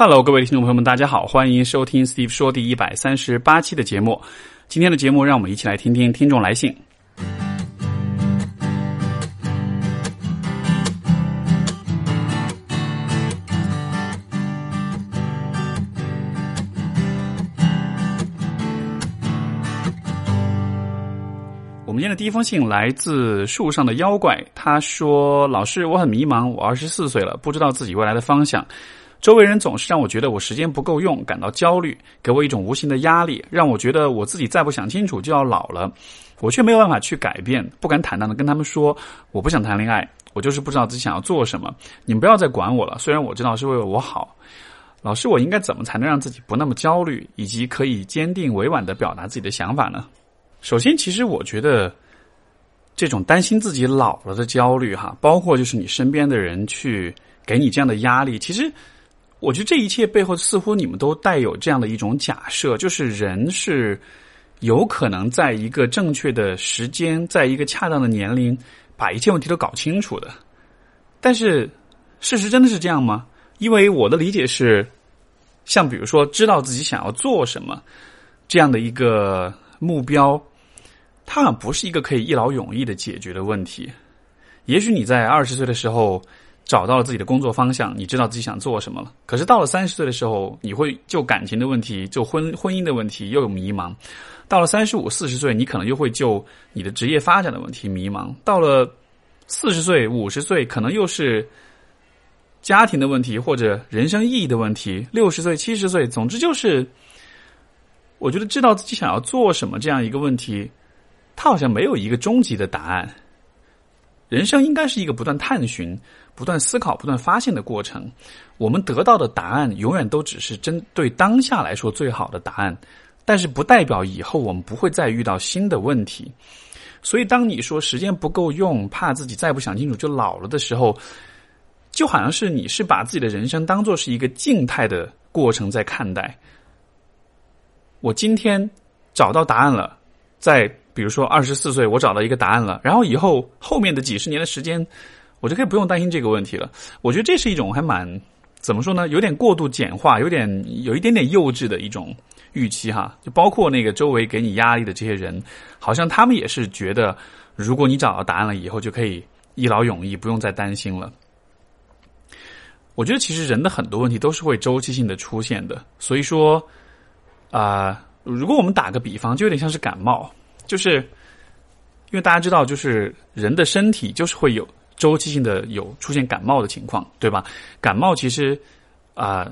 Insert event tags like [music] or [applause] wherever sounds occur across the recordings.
Hello，各位听众朋友们，大家好，欢迎收听 Steve 说第一百三十八期的节目。今天的节目，让我们一起来听听听众来信。我们今天的第一封信来自树上的妖怪，他说：“老师，我很迷茫，我二十四岁了，不知道自己未来的方向。”周围人总是让我觉得我时间不够用，感到焦虑，给我一种无形的压力，让我觉得我自己再不想清楚就要老了。我却没有办法去改变，不敢坦荡的跟他们说我不想谈恋爱，我就是不知道自己想要做什么。你们不要再管我了，虽然我知道是为了我好。老师，我应该怎么才能让自己不那么焦虑，以及可以坚定委婉的表达自己的想法呢？首先，其实我觉得这种担心自己老了的焦虑，哈，包括就是你身边的人去给你这样的压力，其实。我觉得这一切背后，似乎你们都带有这样的一种假设，就是人是有可能在一个正确的时间，在一个恰当的年龄，把一切问题都搞清楚的。但是，事实真的是这样吗？因为我的理解是，像比如说，知道自己想要做什么这样的一个目标，它好像不是一个可以一劳永逸的解决的问题。也许你在二十岁的时候。找到了自己的工作方向，你知道自己想做什么了。可是到了三十岁的时候，你会就感情的问题、就婚婚姻的问题又有迷茫；到了三十五、四十岁，你可能又会就你的职业发展的问题迷茫；到了四十岁、五十岁，可能又是家庭的问题或者人生意义的问题；六十岁、七十岁，总之就是，我觉得知道自己想要做什么这样一个问题，它好像没有一个终极的答案。人生应该是一个不断探寻。不断思考、不断发现的过程，我们得到的答案永远都只是针对当下来说最好的答案，但是不代表以后我们不会再遇到新的问题。所以，当你说时间不够用，怕自己再不想清楚就老了的时候，就好像是你是把自己的人生当做是一个静态的过程在看待。我今天找到答案了，在比如说二十四岁，我找到一个答案了，然后以后后面的几十年的时间。我就可以不用担心这个问题了。我觉得这是一种还蛮怎么说呢？有点过度简化，有点有一点点幼稚的一种预期哈。就包括那个周围给你压力的这些人，好像他们也是觉得，如果你找到答案了以后，就可以一劳永逸，不用再担心了。我觉得其实人的很多问题都是会周期性的出现的。所以说啊，如果我们打个比方，就有点像是感冒，就是因为大家知道，就是人的身体就是会有。周期性的有出现感冒的情况，对吧？感冒其实啊，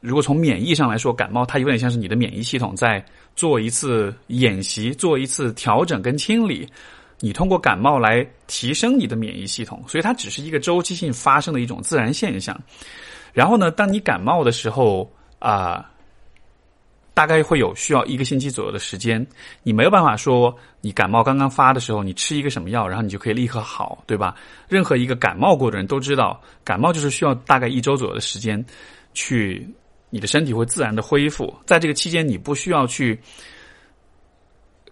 如果从免疫上来说，感冒它有点像是你的免疫系统在做一次演习，做一次调整跟清理。你通过感冒来提升你的免疫系统，所以它只是一个周期性发生的一种自然现象。然后呢，当你感冒的时候啊。大概会有需要一个星期左右的时间，你没有办法说你感冒刚刚发的时候，你吃一个什么药，然后你就可以立刻好，对吧？任何一个感冒过的人都知道，感冒就是需要大概一周左右的时间，去你的身体会自然的恢复。在这个期间，你不需要去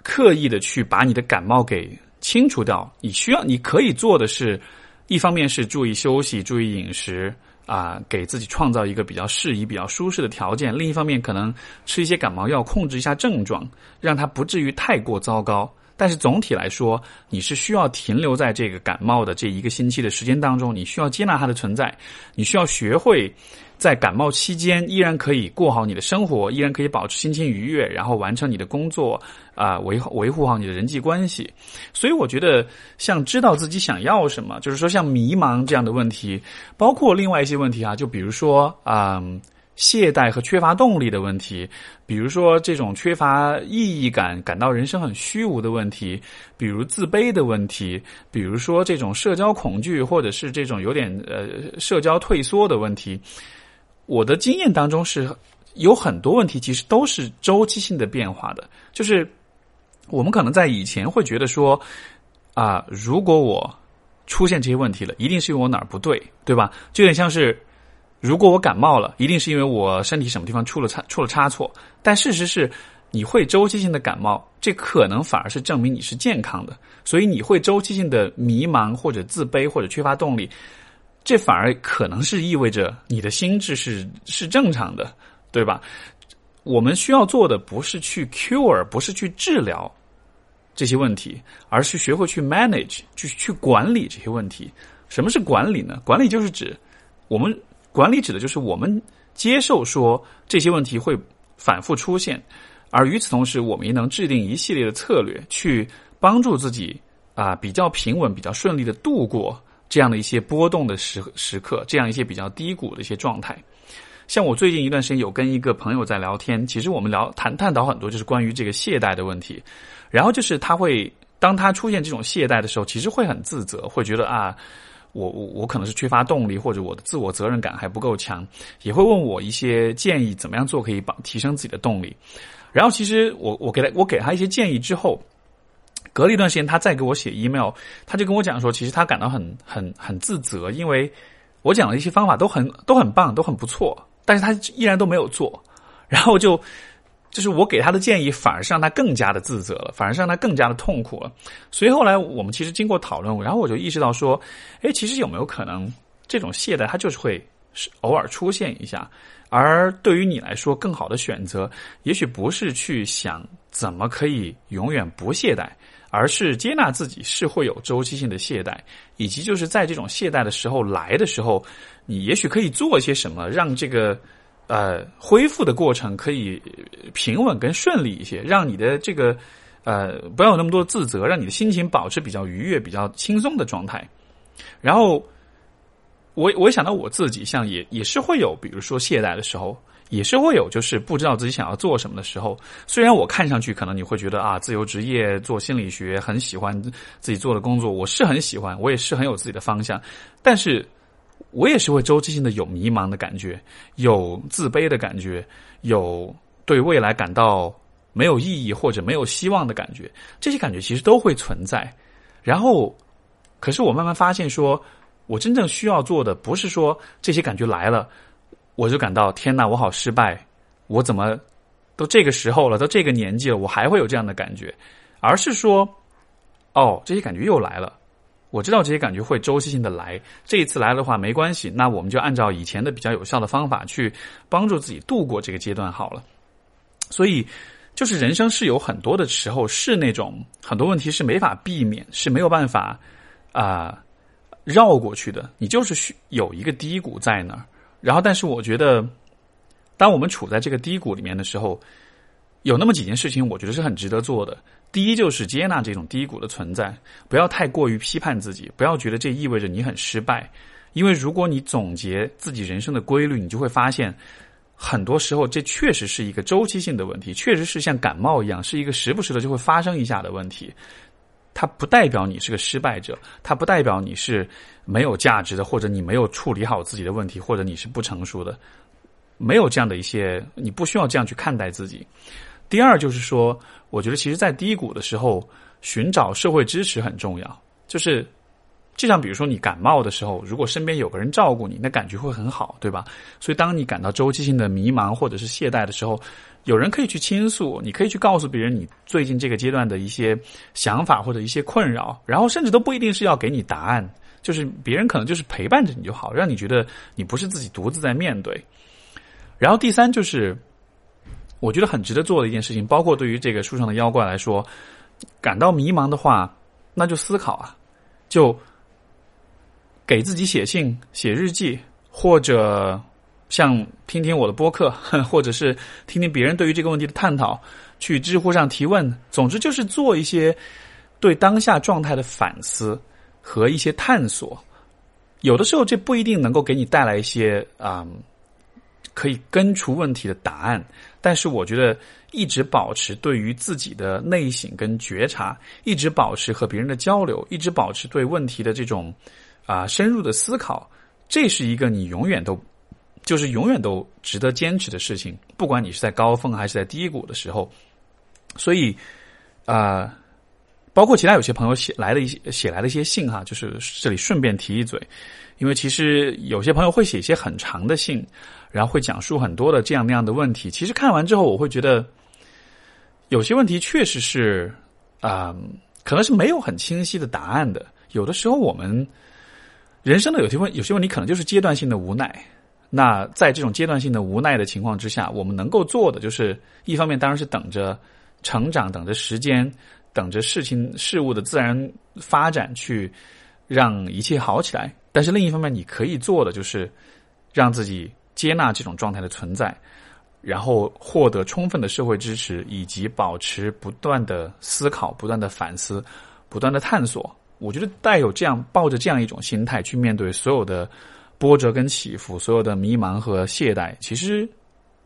刻意的去把你的感冒给清除掉，你需要你可以做的是，一方面是注意休息，注意饮食。啊，给自己创造一个比较适宜、比较舒适的条件。另一方面，可能吃一些感冒药，控制一下症状，让它不至于太过糟糕。但是总体来说，你是需要停留在这个感冒的这一个星期的时间当中，你需要接纳它的存在，你需要学会。在感冒期间，依然可以过好你的生活，依然可以保持心情愉悦，然后完成你的工作，啊，维维护好你的人际关系。所以，我觉得像知道自己想要什么，就是说像迷茫这样的问题，包括另外一些问题啊，就比如说啊，懈怠和缺乏动力的问题，比如说这种缺乏意义感，感到人生很虚无的问题，比如自卑的问题，比如说这种社交恐惧，或者是这种有点呃社交退缩的问题。我的经验当中是有很多问题，其实都是周期性的变化的。就是我们可能在以前会觉得说，啊，如果我出现这些问题了，一定是因为我哪儿不对，对吧？就有点像是，如果我感冒了，一定是因为我身体什么地方出了差出了差错。但事实是，你会周期性的感冒，这可能反而是证明你是健康的。所以你会周期性的迷茫或者自卑或者缺乏动力。这反而可能是意味着你的心智是是正常的，对吧？我们需要做的不是去 cure，不是去治疗这些问题，而是学会去 manage，去去管理这些问题。什么是管理呢？管理就是指我们管理指的就是我们接受说这些问题会反复出现，而与此同时，我们也能制定一系列的策略，去帮助自己啊比较平稳、比较顺利的度过这样的一些波动的时时刻，这样一些比较低谷的一些状态。像我最近一段时间有跟一个朋友在聊天，其实我们聊谈探讨很多，就是关于这个懈怠的问题。然后就是他会，当他出现这种懈怠的时候，其实会很自责，会觉得啊，我我我可能是缺乏动力，或者我的自我责任感还不够强，也会问我一些建议，怎么样做可以帮提升自己的动力。然后其实我我给他我给他一些建议之后，隔了一段时间，他再给我写 email，他就跟我讲说，其实他感到很很很自责，因为我讲的一些方法都很都很棒，都很不错。但是他依然都没有做，然后就就是我给他的建议，反而是让他更加的自责了，反而是让他更加的痛苦了。所以后来我们其实经过讨论，然后我就意识到说，哎，其实有没有可能这种懈怠它就是会是偶尔出现一下，而对于你来说，更好的选择也许不是去想怎么可以永远不懈怠，而是接纳自己是会有周期性的懈怠，以及就是在这种懈怠的时候来的时候。你也许可以做些什么，让这个呃恢复的过程可以平稳跟顺利一些，让你的这个呃不要有那么多自责，让你的心情保持比较愉悦、比较轻松的状态。然后我我想到我自己，像也也是会有，比如说懈怠的时候，也是会有，就是不知道自己想要做什么的时候。虽然我看上去可能你会觉得啊，自由职业做心理学很喜欢自己做的工作，我是很喜欢，我也是很有自己的方向，但是。我也是会周期性的有迷茫的感觉，有自卑的感觉，有对未来感到没有意义或者没有希望的感觉，这些感觉其实都会存在。然后，可是我慢慢发现，说我真正需要做的不是说这些感觉来了，我就感到天哪，我好失败，我怎么都这个时候了，都这个年纪了，我还会有这样的感觉，而是说，哦，这些感觉又来了。我知道这些感觉会周期性的来，这一次来的话没关系，那我们就按照以前的比较有效的方法去帮助自己度过这个阶段好了。所以，就是人生是有很多的时候是那种很多问题是没法避免，是没有办法啊绕过去的。你就是需有一个低谷在那儿，然后但是我觉得，当我们处在这个低谷里面的时候，有那么几件事情，我觉得是很值得做的。第一就是接纳这种低谷的存在，不要太过于批判自己，不要觉得这意味着你很失败。因为如果你总结自己人生的规律，你就会发现，很多时候这确实是一个周期性的问题，确实是像感冒一样，是一个时不时的就会发生一下的问题。它不代表你是个失败者，它不代表你是没有价值的，或者你没有处理好自己的问题，或者你是不成熟的，没有这样的一些，你不需要这样去看待自己。第二就是说，我觉得其实，在低谷的时候，寻找社会支持很重要。就是，就像比如说你感冒的时候，如果身边有个人照顾你，那感觉会很好，对吧？所以，当你感到周期性的迷茫或者是懈怠的时候，有人可以去倾诉，你可以去告诉别人你最近这个阶段的一些想法或者一些困扰，然后甚至都不一定是要给你答案，就是别人可能就是陪伴着你就好，让你觉得你不是自己独自在面对。然后第三就是。我觉得很值得做的一件事情，包括对于这个书上的妖怪来说，感到迷茫的话，那就思考啊，就给自己写信、写日记，或者像听听我的播客，[laughs] 或者是听听别人对于这个问题的探讨，去知乎上提问。总之，就是做一些对当下状态的反思和一些探索。有的时候，这不一定能够给你带来一些啊。可以根除问题的答案，但是我觉得一直保持对于自己的内省跟觉察，一直保持和别人的交流，一直保持对问题的这种啊深入的思考，这是一个你永远都就是永远都值得坚持的事情。不管你是在高峰还是在低谷的时候，所以啊，包括其他有些朋友写来的一些写来的一些信哈，就是这里顺便提一嘴，因为其实有些朋友会写一些很长的信。然后会讲述很多的这样那样的问题。其实看完之后，我会觉得有些问题确实是啊，可能是没有很清晰的答案的。有的时候我们人生的有些问有些问题可能就是阶段性的无奈。那在这种阶段性的无奈的情况之下，我们能够做的就是，一方面当然是等着成长，等着时间，等着事情事物的自然发展去让一切好起来。但是另一方面，你可以做的就是让自己接纳这种状态的存在，然后获得充分的社会支持，以及保持不断的思考、不断的反思、不断的探索。我觉得带有这样抱着这样一种心态去面对所有的。波折跟起伏，所有的迷茫和懈怠，其实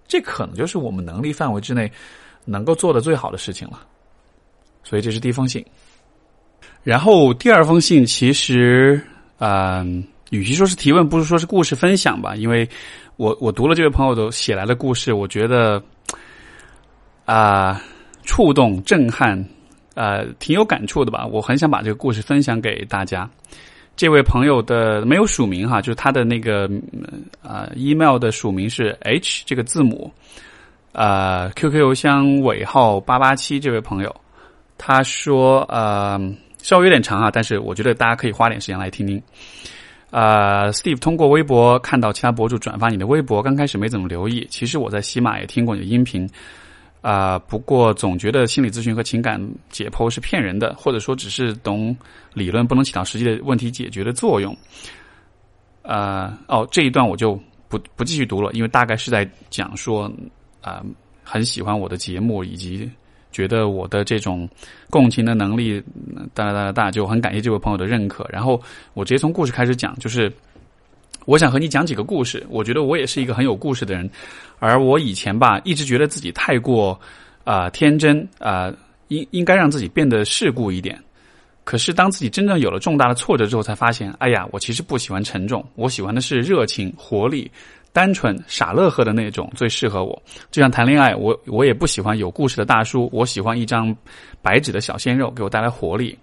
这可能就是我们能力范围之内能够做的最好的事情了。所以这是第一封信。然后第二封信，其实嗯，与其说是提问，不如说是故事分享吧。因为我我读了这位朋友的写来的故事，我觉得啊，触动、震撼，呃，挺有感触的吧。我很想把这个故事分享给大家。这位朋友的没有署名哈，就是他的那个呃 email 的署名是 H 这个字母，呃 QQ 邮箱尾号八八七。这位朋友他说呃稍微有点长啊，但是我觉得大家可以花点时间来听听。呃，Steve 通过微博看到其他博主转发你的微博，刚开始没怎么留意，其实我在喜马也听过你的音频。啊，不过总觉得心理咨询和情感解剖是骗人的，或者说只是懂理论，不能起到实际的问题解决的作用。呃，哦，这一段我就不不继续读了，因为大概是在讲说啊，很喜欢我的节目，以及觉得我的这种共情的能力大大大大，就很感谢这位朋友的认可。然后我直接从故事开始讲，就是。我想和你讲几个故事。我觉得我也是一个很有故事的人，而我以前吧，一直觉得自己太过啊天真啊，应应该让自己变得世故一点。可是当自己真正有了重大的挫折之后，才发现，哎呀，我其实不喜欢沉重，我喜欢的是热情、活力、单纯、傻乐呵的那种，最适合我。就像谈恋爱，我我也不喜欢有故事的大叔，我喜欢一张白纸的小鲜肉，给我带来活力。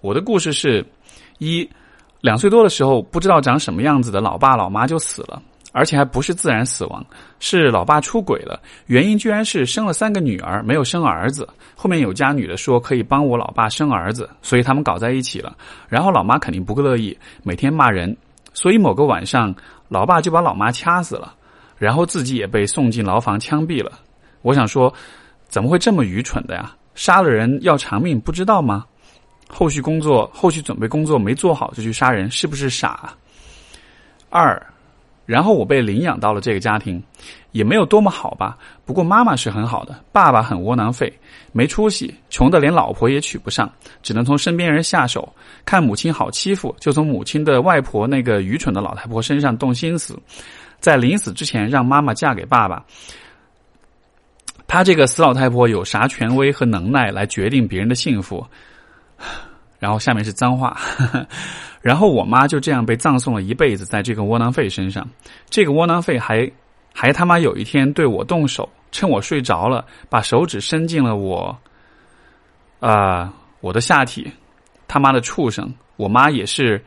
我的故事是一。两岁多的时候，不知道长什么样子的老爸老妈就死了，而且还不是自然死亡，是老爸出轨了。原因居然是生了三个女儿，没有生儿子。后面有家女的说可以帮我老爸生儿子，所以他们搞在一起了。然后老妈肯定不乐意，每天骂人。所以某个晚上，老爸就把老妈掐死了，然后自己也被送进牢房枪毙了。我想说，怎么会这么愚蠢的呀？杀了人要偿命，不知道吗？后续工作、后续准备工作没做好就去杀人，是不是傻？二，然后我被领养到了这个家庭，也没有多么好吧。不过妈妈是很好的，爸爸很窝囊废，没出息，穷的连老婆也娶不上，只能从身边人下手。看母亲好欺负，就从母亲的外婆那个愚蠢的老太婆身上动心思，在临死之前让妈妈嫁给爸爸。他这个死老太婆有啥权威和能耐来决定别人的幸福？[sighs] 然后下面是脏话，[laughs] 然后我妈就这样被葬送了一辈子在这个窝囊废身上。这个窝囊废还还他妈有一天对我动手，趁我睡着了，把手指伸进了我啊我的下体。他妈的畜生！我妈也是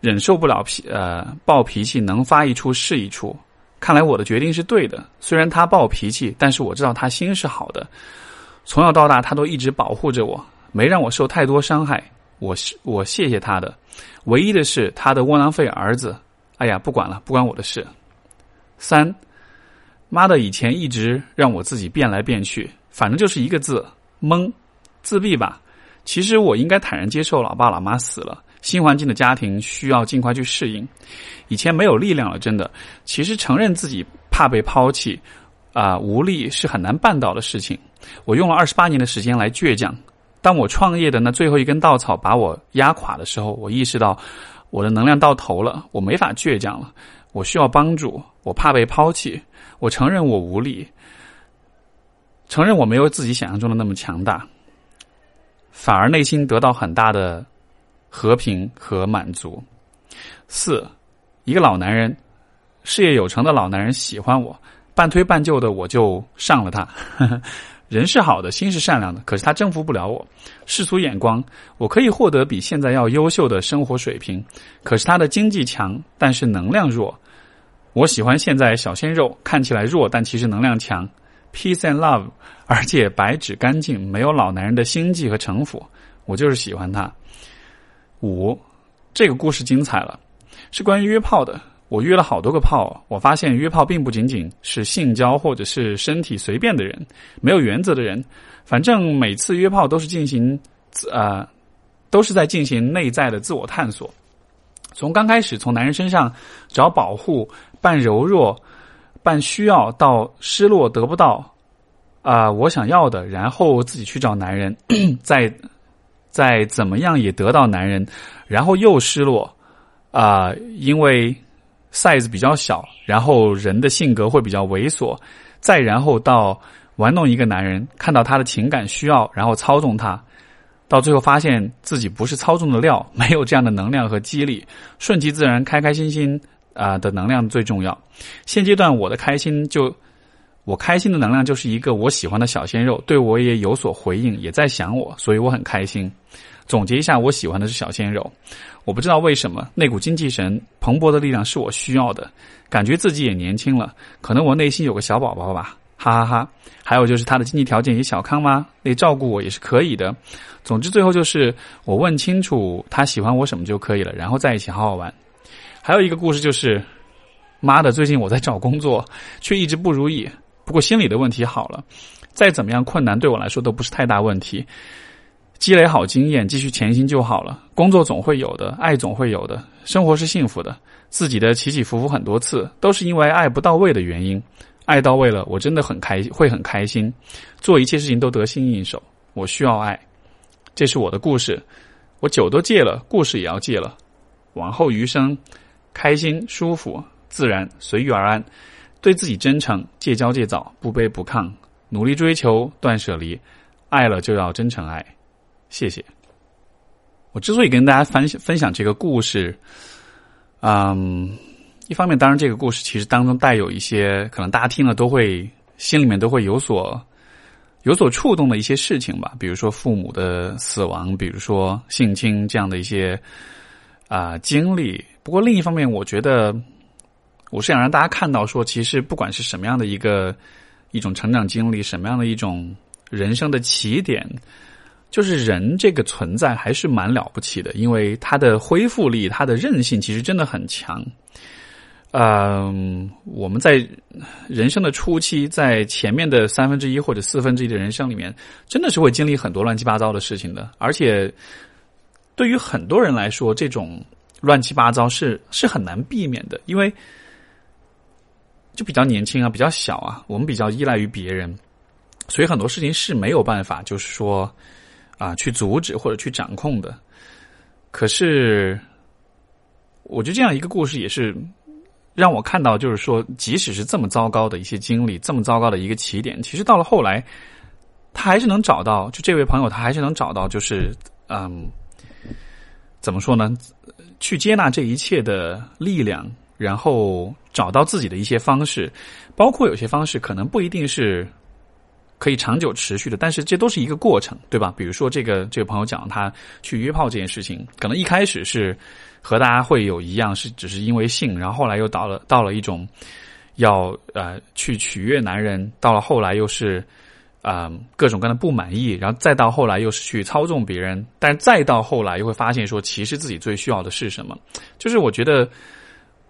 忍受不了脾呃暴脾气，能发一出是一出。看来我的决定是对的。虽然他暴脾气，但是我知道他心是好的。从小到大，他都一直保护着我。没让我受太多伤害，我是我谢谢他的。唯一的是他的窝囊废儿子。哎呀，不管了，不关我的事。三，妈的，以前一直让我自己变来变去，反正就是一个字懵，自闭吧。其实我应该坦然接受老爸老妈死了，新环境的家庭需要尽快去适应。以前没有力量了，真的。其实承认自己怕被抛弃啊无力是很难办到的事情。我用了二十八年的时间来倔强。当我创业的那最后一根稻草把我压垮的时候，我意识到我的能量到头了，我没法倔强了，我需要帮助，我怕被抛弃，我承认我无力，承认我没有自己想象中的那么强大，反而内心得到很大的和平和满足。四，一个老男人，事业有成的老男人喜欢我，半推半就的我就上了他。人是好的，心是善良的，可是他征服不了我。世俗眼光，我可以获得比现在要优秀的生活水平，可是他的经济强，但是能量弱。我喜欢现在小鲜肉，看起来弱，但其实能量强。Peace and love，而且白纸干净，没有老男人的心计和城府。我就是喜欢他。五，这个故事精彩了，是关于约炮的。我约了好多个炮，我发现约炮并不仅仅是性交或者是身体随便的人，没有原则的人，反正每次约炮都是进行呃，都是在进行内在的自我探索。从刚开始从男人身上找保护，半柔弱，半需要，到失落得不到啊我想要的，然后自己去找男人，[clears throat] 再再怎么样也得到男人，然后又失落啊，因为。Size 比较小，然后人的性格会比较猥琐，再然后到玩弄一个男人，看到他的情感需要，然后操纵他，到最后发现自己不是操纵的料，没有这样的能量和激励，顺其自然，开开心心啊的能量最重要。现阶段我的开心就，我开心的能量就是一个我喜欢的小鲜肉，对我也有所回应，也在想我，所以我很开心。总结一下，我喜欢的是小鲜肉。我不知道为什么那股精气神蓬勃的力量是我需要的，感觉自己也年轻了。可能我内心有个小宝宝吧，哈哈哈。还有就是他的经济条件也小康吗？那照顾我也是可以的。总之，最后就是我问清楚他喜欢我什么就可以了，然后在一起好好玩。还有一个故事就是，妈的，最近我在找工作，却一直不如意。不过心理的问题好了，再怎么样困难对我来说都不是太大问题。积累好经验，继续前行就好了。工作总会有的，爱总会有的，生活是幸福的。自己的起起伏伏很多次，都是因为爱不到位的原因。爱到位了，我真的很开，会很开心，做一切事情都得心应手。我需要爱，这是我的故事。我酒都戒了，故事也要戒了。往后余生，开心、舒服、自然，随遇而安。对自己真诚，戒骄戒躁，不卑不亢，努力追求，断舍离。爱了就要真诚爱。谢谢。我之所以跟大家分享分享这个故事，嗯，一方面当然这个故事其实当中带有一些可能大家听了都会心里面都会有所有所触动的一些事情吧，比如说父母的死亡，比如说性侵这样的一些啊经历。不过另一方面，我觉得我是想让大家看到，说其实不管是什么样的一个一种成长经历，什么样的一种人生的起点。就是人这个存在还是蛮了不起的，因为它的恢复力、它的韧性其实真的很强。嗯，我们在人生的初期，在前面的三分之一或者四分之一的人生里面，真的是会经历很多乱七八糟的事情的。而且，对于很多人来说，这种乱七八糟是是很难避免的，因为就比较年轻啊，比较小啊，我们比较依赖于别人，所以很多事情是没有办法，就是说。啊，去阻止或者去掌控的，可是，我觉得这样一个故事也是让我看到，就是说，即使是这么糟糕的一些经历，这么糟糕的一个起点，其实到了后来，他还是能找到，就这位朋友，他还是能找到，就是嗯，怎么说呢？去接纳这一切的力量，然后找到自己的一些方式，包括有些方式可能不一定是。可以长久持续的，但是这都是一个过程，对吧？比如说这个这个朋友讲他去约炮这件事情，可能一开始是和大家会有一样，是只是因为性，然后后来又到了到了一种要呃去取悦男人，到了后来又是啊各种各样的不满意，然后再到后来又是去操纵别人，但是再到后来又会发现说，其实自己最需要的是什么？就是我觉得，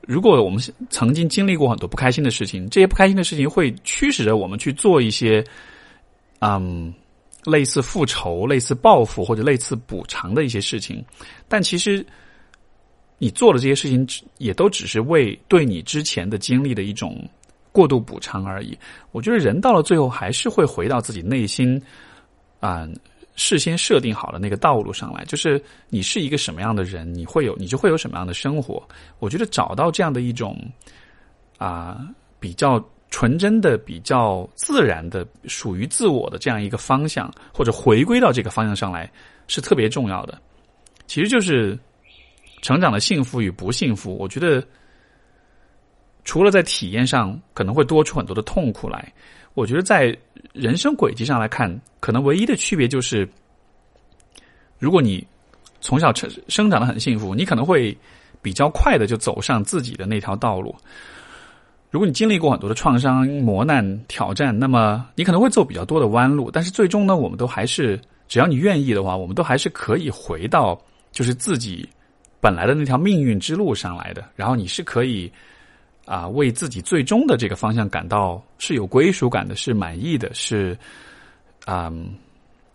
如果我们曾经经历过很多不开心的事情，这些不开心的事情会驱使着我们去做一些。嗯，类似复仇、类似报复或者类似补偿的一些事情，但其实你做的这些事情，也都只是为对你之前的经历的一种过度补偿而已。我觉得人到了最后，还是会回到自己内心啊，事先设定好的那个道路上来。就是你是一个什么样的人，你会有，你就会有什么样的生活。我觉得找到这样的一种啊，比较。纯真的、比较自然的、属于自我的这样一个方向，或者回归到这个方向上来，是特别重要的。其实就是成长的幸福与不幸福。我觉得，除了在体验上可能会多出很多的痛苦来，我觉得在人生轨迹上来看，可能唯一的区别就是，如果你从小成生长的很幸福，你可能会比较快的就走上自己的那条道路。如果你经历过很多的创伤、磨难、挑战，那么你可能会走比较多的弯路，但是最终呢，我们都还是，只要你愿意的话，我们都还是可以回到就是自己本来的那条命运之路上来的，然后你是可以啊为自己最终的这个方向感到是有归属感的，是满意的，是啊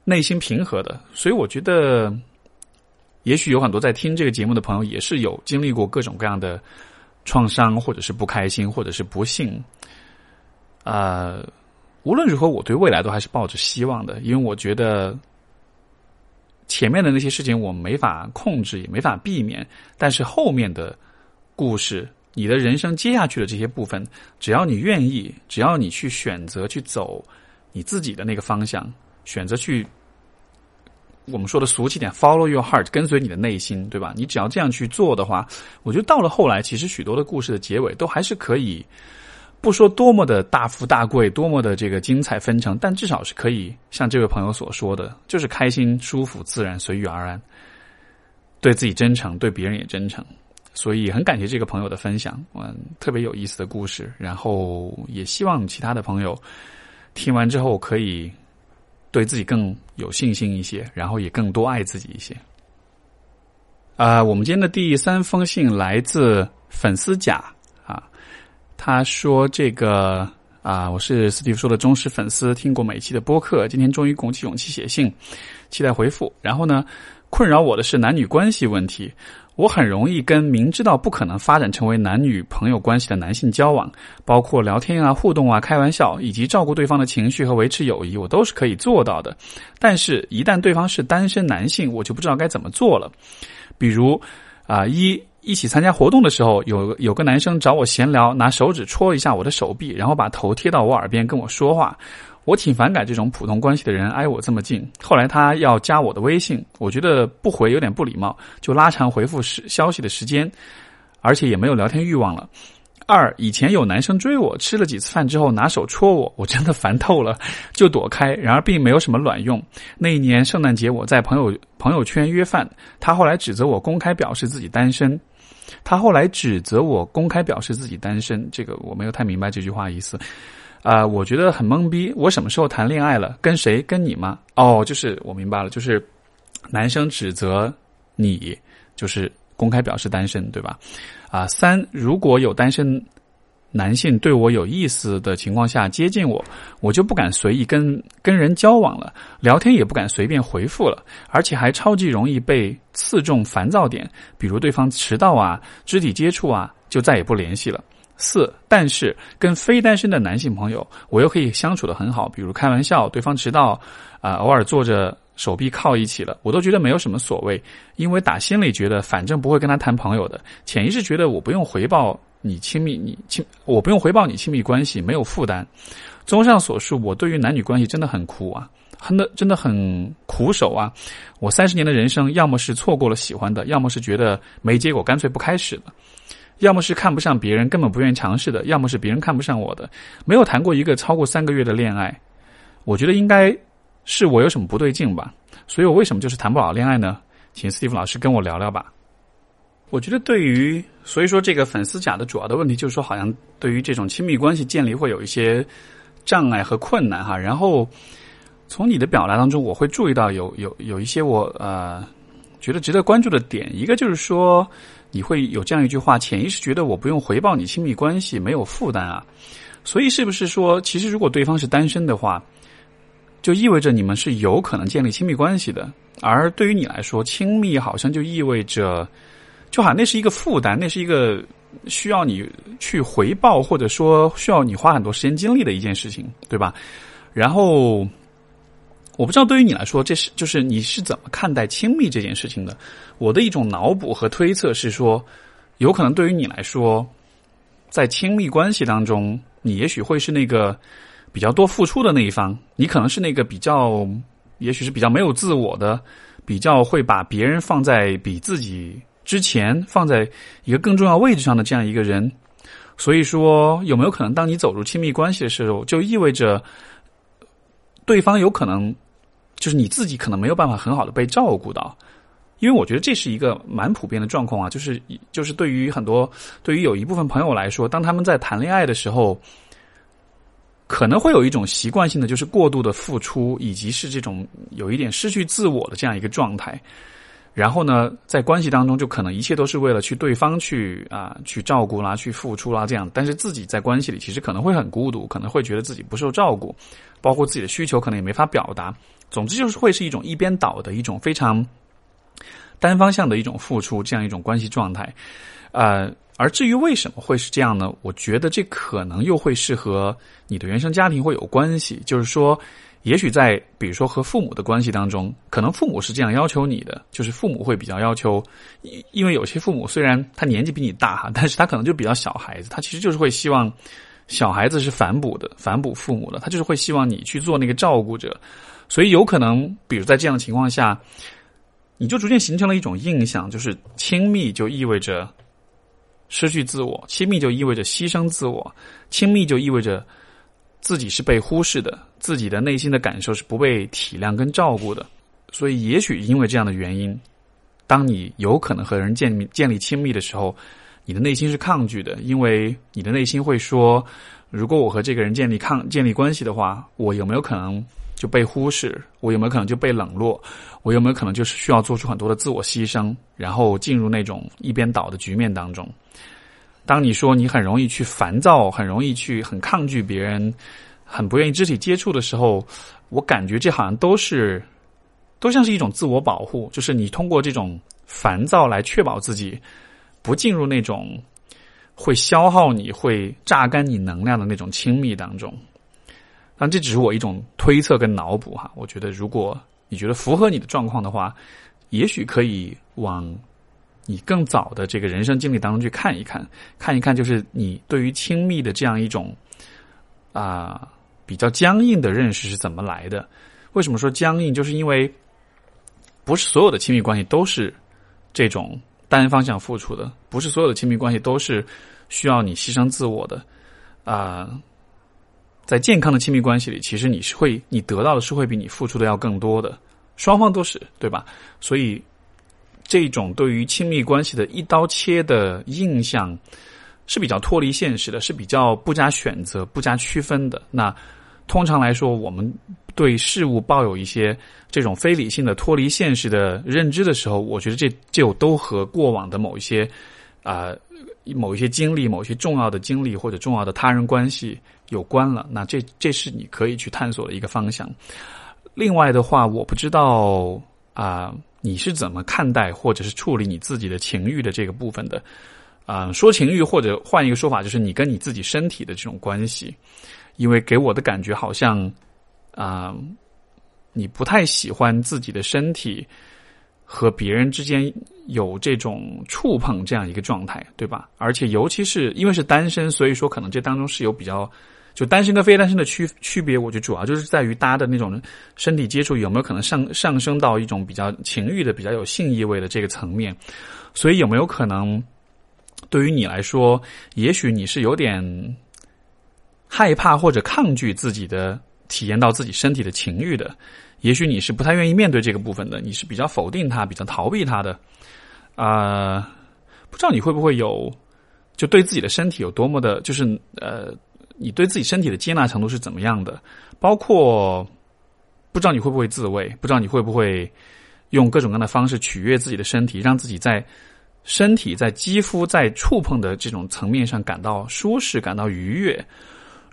内心平和的。所以我觉得，也许有很多在听这个节目的朋友也是有经历过各种各样的创伤，或者是不开心，或者是不幸。啊，无论如何，我对未来都还是抱着希望的，因为我觉得。前面的那些事情我没法控制，也没法避免。但是后面的故事，你的人生接下去的这些部分，只要你愿意，只要你去选择去走你自己的那个方向，选择去我们说的俗气点，follow your heart，跟随你的内心，对吧？你只要这样去做的话，我觉得到了后来，其实许多的故事的结尾都还是可以。不说多么的大富大贵，多么的这个精彩纷呈，但至少是可以像这位朋友所说的，就是开心、舒服、自然、随遇而安，对自己真诚，对别人也真诚。所以很感谢这个朋友的分享，嗯，特别有意思的故事。然后也希望其他的朋友听完之后可以对自己更有信心一些，然后也更多爱自己一些。啊，我们今天的第三封信来自粉丝甲啊。他说：“这个啊，我是斯蒂夫说的忠实粉丝，听过每期的播客，今天终于鼓起勇气写信，期待回复。然后呢，困扰我的是男女关系问题，我很容易跟明知道不可能发展成为男女朋友关系的男性交往，包括聊天啊、互动啊、开玩笑，以及照顾对方的情绪和维持友谊，我都是可以做到的。但是，一旦对方是单身男性，我就不知道该怎么做了。比如啊，一。”一起参加活动的时候，有有个男生找我闲聊，拿手指戳一下我的手臂，然后把头贴到我耳边跟我说话。我挺反感这种普通关系的人挨我这么近。后来他要加我的微信，我觉得不回有点不礼貌，就拉长回复时消息的时间，而且也没有聊天欲望了。二以前有男生追我，吃了几次饭之后拿手戳我，我真的烦透了，就躲开。然而并没有什么卵用。那一年圣诞节我在朋友朋友圈约饭，他后来指责我公开表示自己单身。他后来指责我公开表示自己单身，这个我没有太明白这句话意思。啊，我觉得很懵逼。我什么时候谈恋爱了？跟谁？跟你吗？哦，就是我明白了，就是男生指责你，就是公开表示单身，对吧？啊，三如果有单身男性对我有意思的情况下接近我，我就不敢随意跟跟人交往了，聊天也不敢随便回复了，而且还超级容易被刺中烦躁点，比如对方迟到啊、肢体接触啊，就再也不联系了。四，但是跟非单身的男性朋友，我又可以相处的很好，比如开玩笑，对方迟到啊，偶尔坐着。手臂靠一起了，我都觉得没有什么所谓，因为打心里觉得反正不会跟他谈朋友的，潜意识觉得我不用回报你亲密，你亲我不用回报你亲密关系，没有负担。综上所述，我对于男女关系真的很苦啊，很的真的很苦手啊。我三十年的人生，要么是错过了喜欢的，要么是觉得没结果干脆不开始了，要么是看不上别人根本不愿意尝试的，要么是别人看不上我的，没有谈过一个超过三个月的恋爱。我觉得应该。是我有什么不对劲吧？所以我为什么就是谈不好恋爱呢？请斯蒂夫老师跟我聊聊吧。我觉得对于所以说这个粉丝甲的主要的问题就是说，好像对于这种亲密关系建立会有一些障碍和困难哈。然后从你的表达当中，我会注意到有有有一些我呃觉得值得关注的点。一个就是说，你会有这样一句话：潜意识觉得我不用回报你亲密关系，没有负担啊。所以是不是说，其实如果对方是单身的话？就意味着你们是有可能建立亲密关系的，而对于你来说，亲密好像就意味着，就好像那是一个负担，那是一个需要你去回报，或者说需要你花很多时间精力的一件事情，对吧？然后，我不知道对于你来说，这是就是你是怎么看待亲密这件事情的？我的一种脑补和推测是说，有可能对于你来说，在亲密关系当中，你也许会是那个。比较多付出的那一方，你可能是那个比较，也许是比较没有自我的，比较会把别人放在比自己之前，放在一个更重要位置上的这样一个人。所以说，有没有可能，当你走入亲密关系的时候，就意味着对方有可能，就是你自己可能没有办法很好的被照顾到？因为我觉得这是一个蛮普遍的状况啊，就是就是对于很多，对于有一部分朋友来说，当他们在谈恋爱的时候。可能会有一种习惯性的，就是过度的付出，以及是这种有一点失去自我的这样一个状态。然后呢，在关系当中，就可能一切都是为了去对方去啊去照顾啦，去付出啦这样。但是自己在关系里，其实可能会很孤独，可能会觉得自己不受照顾，包括自己的需求可能也没法表达。总之就是会是一种一边倒的一种非常单方向的一种付出，这样一种关系状态。呃，而至于为什么会是这样呢？我觉得这可能又会是和你的原生家庭会有关系，就是说。也许在比如说和父母的关系当中，可能父母是这样要求你的，就是父母会比较要求，因为有些父母虽然他年纪比你大哈，但是他可能就比较小孩子，他其实就是会希望小孩子是反哺的，反哺父母的，他就是会希望你去做那个照顾者，所以有可能，比如在这样的情况下，你就逐渐形成了一种印象，就是亲密就意味着失去自我，亲密就意味着牺牲自我，亲密就意味着。自己是被忽视的，自己的内心的感受是不被体谅跟照顾的，所以也许因为这样的原因，当你有可能和人建立建立亲密的时候，你的内心是抗拒的，因为你的内心会说，如果我和这个人建立抗建立关系的话，我有没有可能就被忽视？我有没有可能就被冷落？我有没有可能就是需要做出很多的自我牺牲，然后进入那种一边倒的局面当中？当你说你很容易去烦躁，很容易去很抗拒别人，很不愿意肢体接触的时候，我感觉这好像都是，都像是一种自我保护，就是你通过这种烦躁来确保自己不进入那种会消耗你、会榨干你能量的那种亲密当中。但这只是我一种推测跟脑补哈。我觉得如果你觉得符合你的状况的话，也许可以往。你更早的这个人生经历当中去看一看，看一看，就是你对于亲密的这样一种啊比较僵硬的认识是怎么来的？为什么说僵硬？就是因为不是所有的亲密关系都是这种单方向付出的，不是所有的亲密关系都是需要你牺牲自我的啊。在健康的亲密关系里，其实你是会，你得到的是会比你付出的要更多的，双方都是，对吧？所以。这种对于亲密关系的一刀切的印象是比较脱离现实的，是比较不加选择、不加区分的。那通常来说，我们对事物抱有一些这种非理性的、脱离现实的认知的时候，我觉得这就都和过往的某一些啊、某一些经历、某些重要的经历或者重要的他人关系有关了。那这这是你可以去探索的一个方向。另外的话，我不知道啊。你是怎么看待或者是处理你自己的情欲的这个部分的？啊，说情欲或者换一个说法，就是你跟你自己身体的这种关系。因为给我的感觉好像啊，你不太喜欢自己的身体和别人之间有这种触碰这样一个状态，对吧？而且尤其是因为是单身，所以说可能这当中是有比较。就单身跟非单身的区区别，我觉得主要就是在于大家的那种身体接触有没有可能上上升到一种比较情欲的、比较有性意味的这个层面。所以有没有可能，对于你来说，也许你是有点害怕或者抗拒自己的体验到自己身体的情欲的？也许你是不太愿意面对这个部分的，你是比较否定它、比较逃避它的。啊，不知道你会不会有，就对自己的身体有多么的，就是呃。你对自己身体的接纳程度是怎么样的？包括不知道你会不会自慰，不知道你会不会用各种各样的方式取悦自己的身体，让自己在身体、在肌肤、在触碰的这种层面上感到舒适、感到愉悦。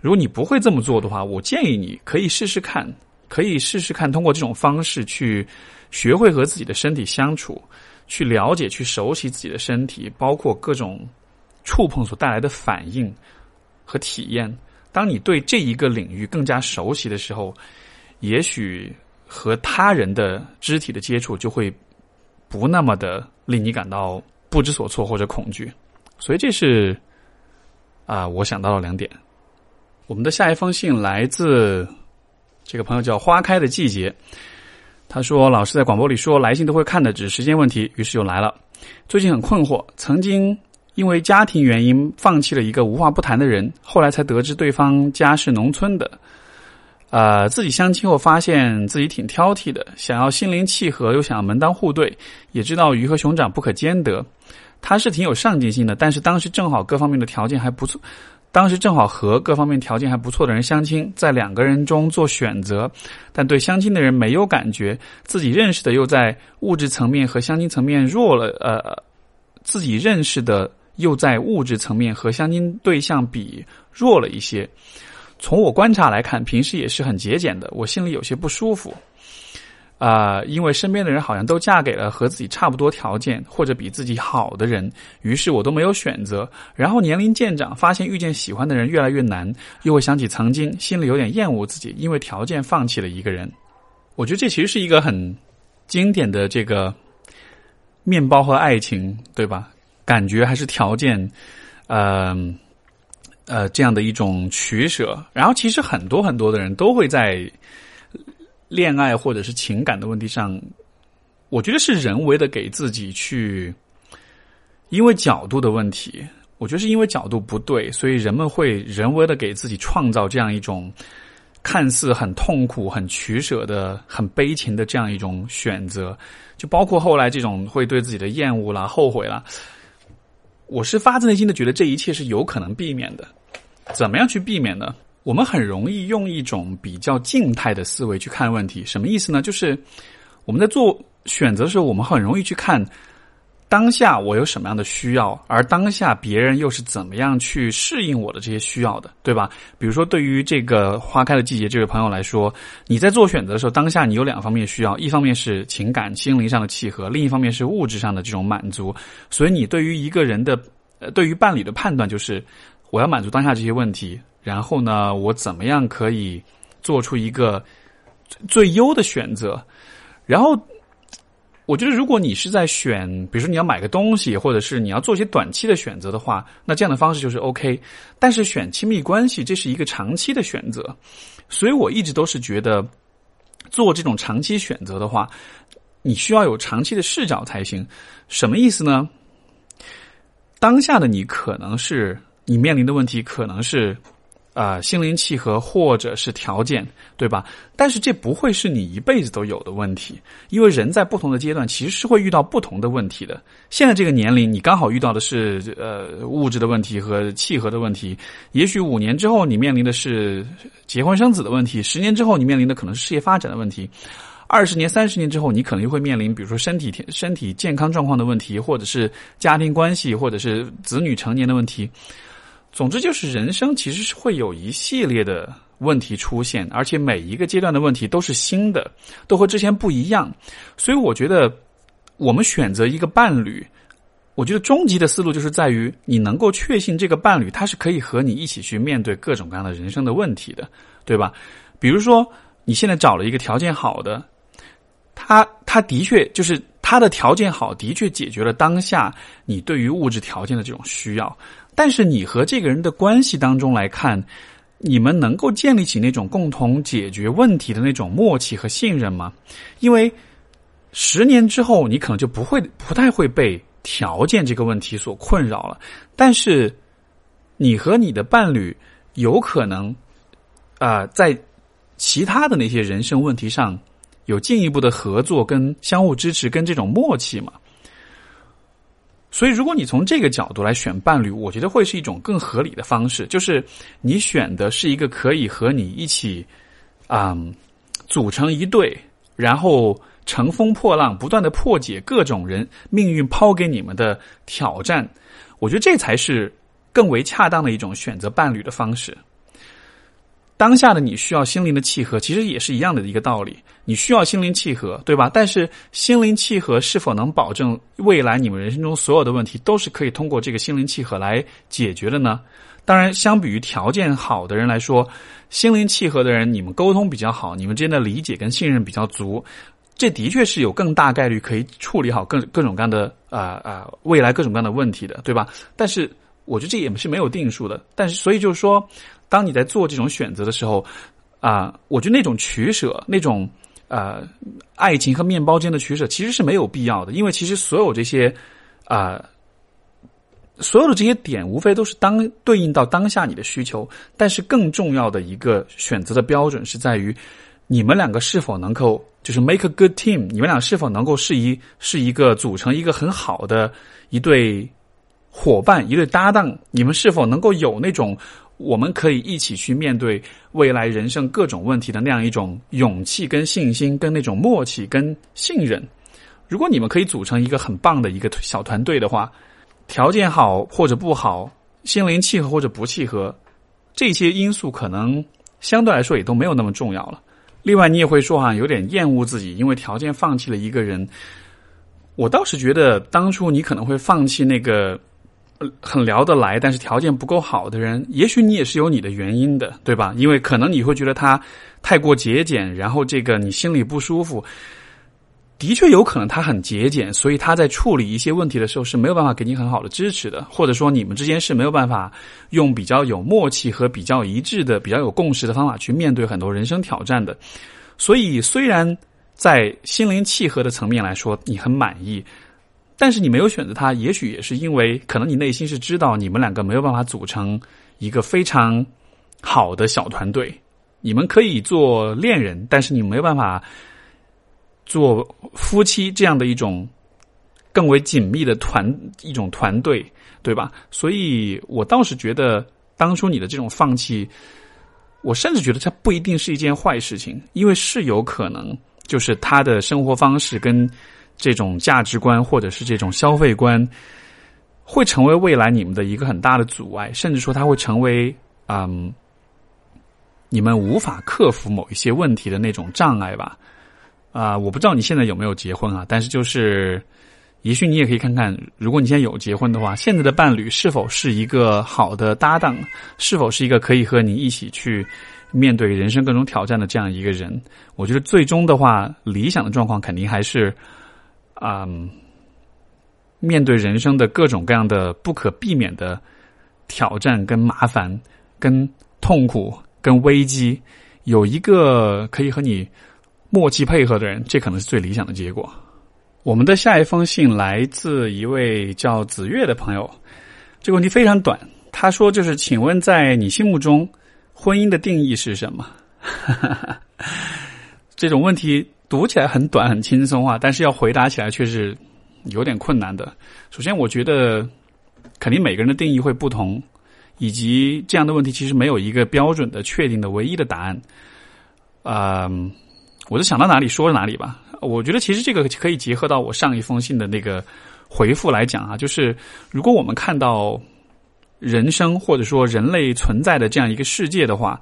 如果你不会这么做的话，我建议你可以试试看，可以试试看通过这种方式去学会和自己的身体相处，去了解、去熟悉自己的身体，包括各种触碰所带来的反应。和体验，当你对这一个领域更加熟悉的时候，也许和他人的肢体的接触就会不那么的令你感到不知所措或者恐惧。所以这是啊，我想到了两点。我们的下一封信来自这个朋友叫花开的季节，他说：“老师在广播里说来信都会看的，只是时间问题。”于是又来了。最近很困惑，曾经。因为家庭原因放弃了一个无话不谈的人，后来才得知对方家是农村的，呃，自己相亲后发现自己挺挑剔的，想要心灵契合又想要门当户对，也知道鱼和熊掌不可兼得。他是挺有上进心的，但是当时正好各方面的条件还不错，当时正好和各方面条件还不错的人相亲，在两个人中做选择，但对相亲的人没有感觉，自己认识的又在物质层面和相亲层面弱了，呃，自己认识的又在物质层面和相亲对象比弱了一些。从我观察来看，平时也是很节俭的，我心里有些不舒服。啊，因为身边的人好像都嫁给了和自己差不多条件或者比自己好的人，于是我都没有选择。然后年龄渐长，发现遇见喜欢的人越来越难，又会想起曾经，心里有点厌恶自己，因为条件放弃了一个人。我觉得这其实是一个很经典的这个面包和爱情，对吧？感觉还是条件，呃呃这样的一种取舍。然后其实很多很多的人都会在。恋爱或者是情感的问题上，我觉得是人为的给自己去，因为角度的问题，我觉得是因为角度不对，所以人们会人为的给自己创造这样一种看似很痛苦、很取舍的、很悲情的这样一种选择，就包括后来这种会对自己的厌恶啦、后悔啦。我是发自内心的觉得这一切是有可能避免的，怎么样去避免呢？我们很容易用一种比较静态的思维去看问题，什么意思呢？就是我们在做选择的时候，我们很容易去看当下我有什么样的需要，而当下别人又是怎么样去适应我的这些需要的，对吧？比如说，对于这个花开的季节这位朋友来说，你在做选择的时候，当下你有两方面需要，一方面是情感、心灵上的契合，另一方面是物质上的这种满足。所以，你对于一个人的，呃，对于伴侣的判断就是，我要满足当下这些问题。然后呢，我怎么样可以做出一个最优的选择？然后，我觉得如果你是在选，比如说你要买个东西，或者是你要做一些短期的选择的话，那这样的方式就是 OK。但是选亲密关系，这是一个长期的选择，所以我一直都是觉得做这种长期选择的话，你需要有长期的视角才行。什么意思呢？当下的你可能是你面临的问题，可能是。啊，心灵契合或者是条件，对吧？但是这不会是你一辈子都有的问题，因为人在不同的阶段其实是会遇到不同的问题的。现在这个年龄，你刚好遇到的是呃物质的问题和契合的问题，也许五年之后你面临的是结婚生子的问题，十年之后你面临的可能是事业发展的问题，二十年、三十年之后你可能又会面临，比如说身体身体健康状况的问题，或者是家庭关系，或者是子女成年的问题。总之就是，人生其实是会有一系列的问题出现，而且每一个阶段的问题都是新的，都和之前不一样。所以，我觉得我们选择一个伴侣，我觉得终极的思路就是在于你能够确信这个伴侣他是可以和你一起去面对各种各样的人生的问题的，对吧？比如说，你现在找了一个条件好的，他他的确就是他的条件好，的确解决了当下你对于物质条件的这种需要。但是你和这个人的关系当中来看，你们能够建立起那种共同解决问题的那种默契和信任吗？因为十年之后，你可能就不会不太会被条件这个问题所困扰了。但是你和你的伴侣有可能啊，在其他的那些人生问题上有进一步的合作、跟相互支持、跟这种默契吗？所以，如果你从这个角度来选伴侣，我觉得会是一种更合理的方式，就是你选的是一个可以和你一起，啊，组成一对，然后乘风破浪，不断的破解各种人命运抛给你们的挑战。我觉得这才是更为恰当的一种选择伴侣的方式。当下的你需要心灵的契合，其实也是一样的一个道理。你需要心灵契合，对吧？但是心灵契合是否能保证未来你们人生中所有的问题都是可以通过这个心灵契合来解决的呢？当然，相比于条件好的人来说，心灵契合的人，你们沟通比较好，你们之间的理解跟信任比较足，这的确是有更大概率可以处理好各各种各样的啊啊未来各种各样的问题的，对吧？但是我觉得这也是没有定数的。但是，所以就是说。当你在做这种选择的时候，啊，我觉得那种取舍，那种呃，爱情和面包间的取舍，其实是没有必要的。因为其实所有这些啊，所有的这些点，无非都是当对应到当下你的需求。但是更重要的一个选择的标准是在于，你们两个是否能够就是 make a good team，你们俩是否能够是一是一个组成一个很好的一对。伙伴一对搭档，你们是否能够有那种我们可以一起去面对未来人生各种问题的那样一种勇气、跟信心、跟那种默契、跟信任。如果你们可以组成一个很棒的一个小团队的话，条件好或者不好，心灵契合或者不契合，这些因素可能相对来说也都没有那么重要了。另外，你也会说哈，有点厌恶自己，因为条件放弃了一个人。我倒是觉得，当初你可能会放弃那个很聊得来，但是条件不够好的人，也许你也是有你的原因的，对吧？因为可能你会觉得他太过节俭，然后这个你心里不舒服。的确有可能他很节俭，所以他在处理一些问题的时候是没有办法给你很好的支持的，或者说你们之间是没有办法用比较有默契和比较一致的、比较有共识的方法去面对很多人生挑战的。所以虽然在心灵契合的层面来说你很满意，但是你没有选择他，也许也是因为可能你内心是知道你们两个没有办法组成一个非常好的小团队，你们可以做恋人，但是你没有办法。做夫妻这样的一种更为紧密的团一种团队，对吧？所以我倒是觉得，当初你的这种放弃，我甚至觉得它不一定是一件坏事情，因为是有可能，就是他的生活方式跟这种价值观或者是这种消费观，会成为未来你们的一个很大的阻碍，甚至说它会成为嗯，你们无法克服某一些问题的那种障碍吧。啊，我不知道你现在有没有结婚啊？但是就是，也许你也可以看看，如果你现在有结婚的话，现在的伴侣是否是一个好的搭档，是否是一个可以和你一起去面对人生各种挑战的这样一个人？我觉得最终的话，理想的状况肯定还是，啊，面对人生的各种各样的不可避免的挑战、跟麻烦、跟痛苦、跟危机，有一个可以和你。默契配合的人，这可能是最理想的结果。我们的下一封信来自一位叫子月的朋友，这个问题非常短。他说：“就是，请问在你心目中，婚姻的定义是什么？” [laughs] 这种问题读起来很短很轻松啊，但是要回答起来却是有点困难的。首先，我觉得肯定每个人的定义会不同，以及这样的问题其实没有一个标准的、确定的、唯一的答案。嗯。我就想到哪里说哪里吧。我觉得其实这个可以结合到我上一封信的那个回复来讲啊，就是如果我们看到人生或者说人类存在的这样一个世界的话，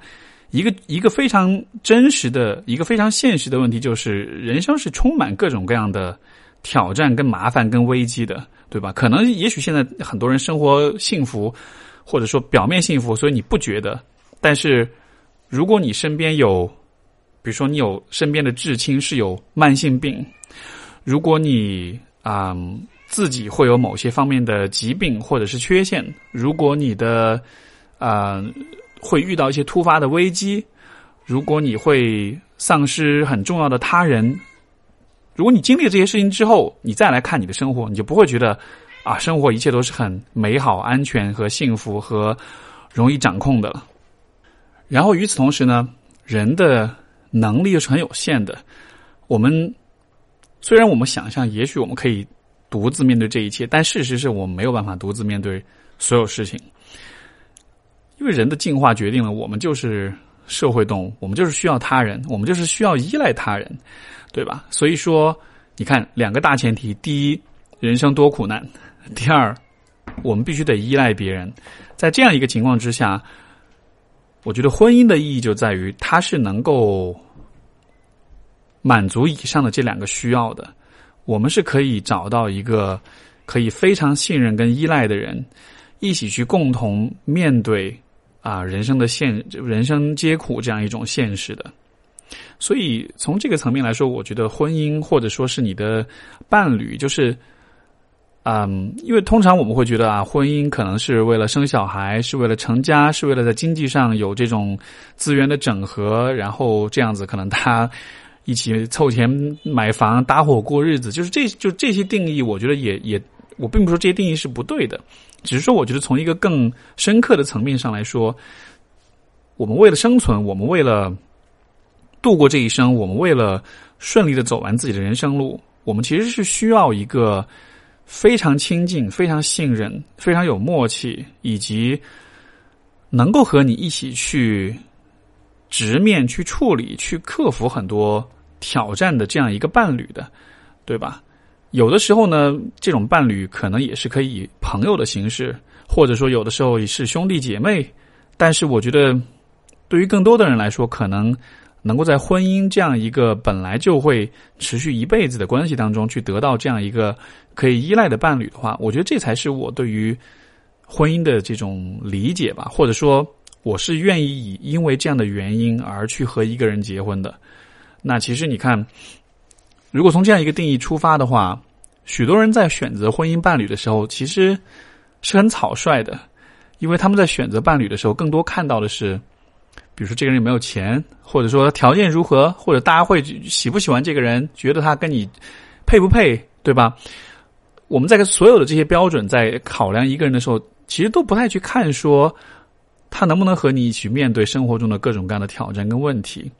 一个一个非常真实的一个非常现实的问题就是，人生是充满各种各样的挑战、跟麻烦、跟危机的，对吧？可能也许现在很多人生活幸福，或者说表面幸福，所以你不觉得。但是如果你身边有比如说，你有身边的至亲是有慢性病，如果你啊自己会有某些方面的疾病或者是缺陷，如果你的啊会遇到一些突发的危机，如果你会丧失很重要的他人，如果你经历了这些事情之后，你再来看你的生活，你就不会觉得啊生活一切都是很美好、安全和幸福和容易掌控的了。然后与此同时呢，人的能力又是很有限的。我们虽然我们想象，也许我们可以独自面对这一切，但事实是我们没有办法独自面对所有事情。因为人的进化决定了，我们就是社会动物，我们就是需要他人，我们就是需要依赖他人，对吧？所以说，你看两个大前提：第一，人生多苦难；第二，我们必须得依赖别人。在这样一个情况之下。我觉得婚姻的意义就在于，它是能够满足以上的这两个需要的。我们是可以找到一个可以非常信任跟依赖的人，一起去共同面对啊人生的现人生皆苦这样一种现实的。所以从这个层面来说，我觉得婚姻或者说是你的伴侣，就是。嗯，因为通常我们会觉得啊，婚姻可能是为了生小孩，是为了成家，是为了在经济上有这种资源的整合，然后这样子可能他一起凑钱买房、搭伙过日子，就是这就这些定义，我觉得也也，我并不说这些定义是不对的，只是说我觉得从一个更深刻的层面上来说，我们为了生存，我们为了度过这一生，我们为了顺利的走完自己的人生路，我们其实是需要一个。非常亲近、非常信任、非常有默契，以及能够和你一起去直面、去处理、去克服很多挑战的这样一个伴侣的，对吧？有的时候呢，这种伴侣可能也是可以以朋友的形式，或者说有的时候也是兄弟姐妹。但是我觉得，对于更多的人来说，可能能够在婚姻这样一个本来就会持续一辈子的关系当中，去得到这样一个可以依赖的伴侣的话，我觉得这才是我对于。婚姻的这种理解吧，或者说我是愿意以因为这样的原因而去和一个人结婚的。那其实你看，如果从这样一个定义出发的话，许多人在选择婚姻伴侣的时候，其实是很草率的，因为他们在选择伴侣的时候，更多看到的是，比如说这个人有没有钱，或者说条件如何，或者大家会喜不喜欢这个人，觉得他跟你配不配，对吧？我们在所有的这些标准在考量一个人的时候。其实都不太去看说他能不能和你一起面对生活中的各种各样的挑战跟问题。